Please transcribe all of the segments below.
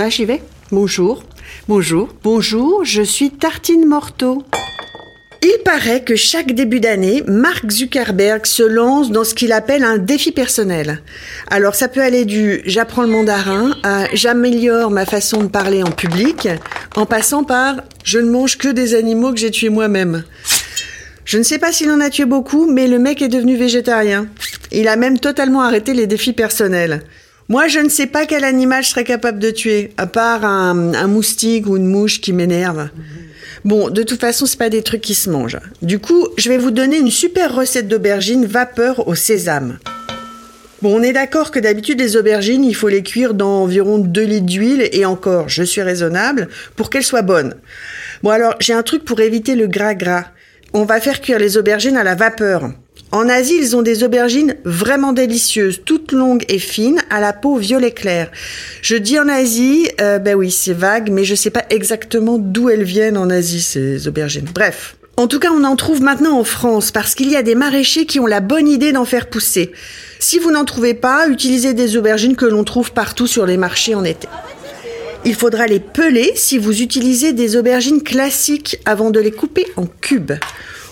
Ah, j'y vais. Bonjour. Bonjour. Bonjour, je suis Tartine Morteau. Il paraît que chaque début d'année, Mark Zuckerberg se lance dans ce qu'il appelle un défi personnel. Alors ça peut aller du j'apprends le mandarin à j'améliore ma façon de parler en public, en passant par je ne mange que des animaux que j'ai tués moi-même. Je ne sais pas s'il en a tué beaucoup, mais le mec est devenu végétarien. Il a même totalement arrêté les défis personnels. Moi, je ne sais pas quel animal je serais capable de tuer, à part un, moustique ou une mouche qui m'énerve. Bon, de toute façon, c'est pas des trucs qui se mangent. Du coup, je vais vous donner une super recette d'aubergines vapeur au sésame. Bon, on est d'accord que d'habitude, les aubergines, il faut les cuire dans environ 2 litres d'huile, et encore, je suis raisonnable, pour qu'elles soient bonnes. Bon, alors, j'ai un truc pour éviter le gras-gras. On va faire cuire les aubergines à la vapeur. En Asie, ils ont des aubergines vraiment délicieuses, toutes longues et fines, à la peau violet clair. Je dis en Asie, euh, ben oui, c'est vague, mais je sais pas exactement d'où elles viennent en Asie, ces aubergines. Bref. En tout cas, on en trouve maintenant en France, parce qu'il y a des maraîchers qui ont la bonne idée d'en faire pousser. Si vous n'en trouvez pas, utilisez des aubergines que l'on trouve partout sur les marchés en été. Il faudra les peler si vous utilisez des aubergines classiques avant de les couper en cubes.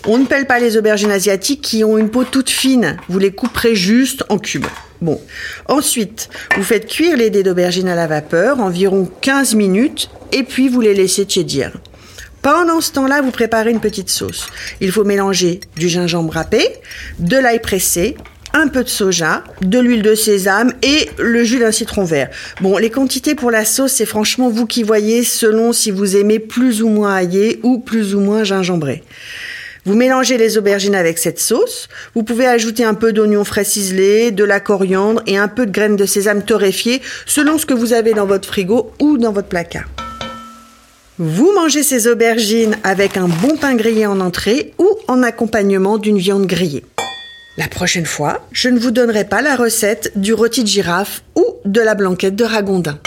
On ne pèle pas les aubergines asiatiques qui ont une peau toute fine. Vous les couperez juste en cubes. Bon. Ensuite, vous faites cuire les dés d'aubergine à la vapeur environ 15 minutes et puis vous les laissez tiédir. Pendant ce temps-là, vous préparez une petite sauce. Il faut mélanger du gingembre râpé, de l'ail pressé, un peu de soja, de l'huile de sésame et le jus d'un citron vert. Bon, les quantités pour la sauce, c'est franchement vous qui voyez selon si vous aimez plus ou moins aillé ou plus ou moins gingembré. Vous mélangez les aubergines avec cette sauce. Vous pouvez ajouter un peu d'oignon frais ciselé, de la coriandre et un peu de graines de sésame torréfiées selon ce que vous avez dans votre frigo ou dans votre placard. Vous mangez ces aubergines avec un bon pain grillé en entrée ou en accompagnement d'une viande grillée. La prochaine fois, je ne vous donnerai pas la recette du rôti de girafe ou de la blanquette de ragondin.